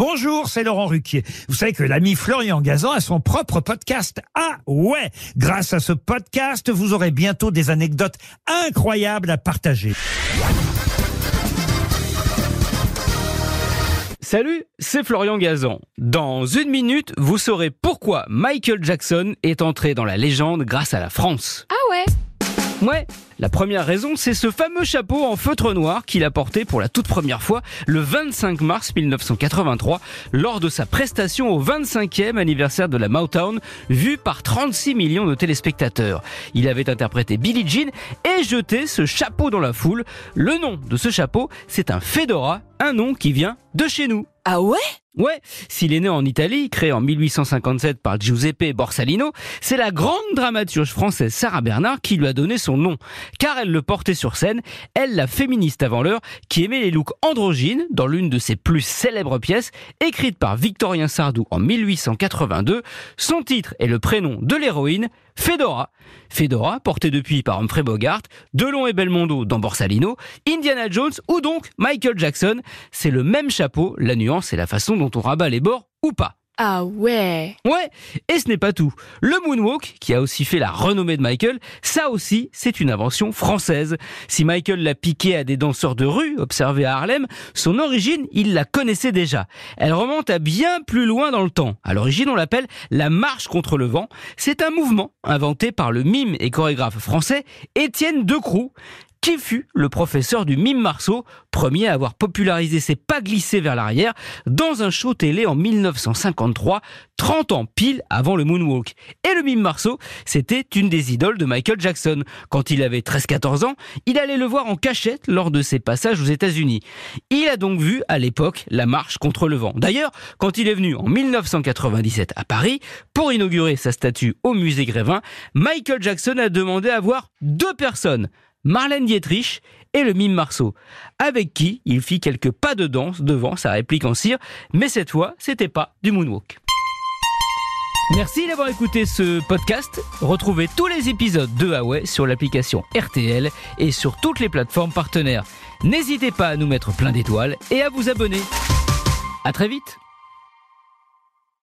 Bonjour, c'est Laurent Ruquier. Vous savez que l'ami Florian Gazan a son propre podcast. Ah ouais Grâce à ce podcast, vous aurez bientôt des anecdotes incroyables à partager. Salut, c'est Florian Gazan. Dans une minute, vous saurez pourquoi Michael Jackson est entré dans la légende grâce à la France. Ah ouais? Ouais, la première raison, c'est ce fameux chapeau en feutre noir qu'il a porté pour la toute première fois le 25 mars 1983 lors de sa prestation au 25e anniversaire de la Motown, vue par 36 millions de téléspectateurs. Il avait interprété Billie Jean et jeté ce chapeau dans la foule. Le nom de ce chapeau, c'est un fedora, un nom qui vient de chez nous. Ah ouais? Ouais, s'il est né en Italie, créé en 1857 par Giuseppe Borsalino, c'est la grande dramaturge française Sarah Bernard qui lui a donné son nom. Car elle le portait sur scène, elle la féministe avant l'heure, qui aimait les looks androgynes dans l'une de ses plus célèbres pièces, écrite par Victorien Sardou en 1882. Son titre est le prénom de l'héroïne, Fedora. Fedora, portée depuis par Humphrey Bogart, Delon et Belmondo dans Borsalino, Indiana Jones ou donc Michael Jackson. C'est le même chapeau, la nuance et la façon dont on rabat les bords ou pas. Ah ouais Ouais, et ce n'est pas tout. Le moonwalk, qui a aussi fait la renommée de Michael, ça aussi, c'est une invention française. Si Michael l'a piqué à des danseurs de rue observés à Harlem, son origine, il la connaissait déjà. Elle remonte à bien plus loin dans le temps. À l'origine, on l'appelle la marche contre le vent. C'est un mouvement inventé par le mime et chorégraphe français Étienne Decroux qui fut le professeur du mime Marceau, premier à avoir popularisé ses pas glissés vers l'arrière dans un show télé en 1953, 30 ans pile avant le moonwalk. Et le mime Marceau, c'était une des idoles de Michael Jackson. Quand il avait 13-14 ans, il allait le voir en cachette lors de ses passages aux États-Unis. Il a donc vu à l'époque la marche contre le vent. D'ailleurs, quand il est venu en 1997 à Paris pour inaugurer sa statue au musée Grévin, Michael Jackson a demandé à voir deux personnes. Marlène Dietrich et le mime Marceau, avec qui il fit quelques pas de danse devant sa réplique en cire, mais cette fois, c'était pas du moonwalk. Merci d'avoir écouté ce podcast. Retrouvez tous les épisodes de Huawei sur l'application RTL et sur toutes les plateformes partenaires. N'hésitez pas à nous mettre plein d'étoiles et à vous abonner. À très vite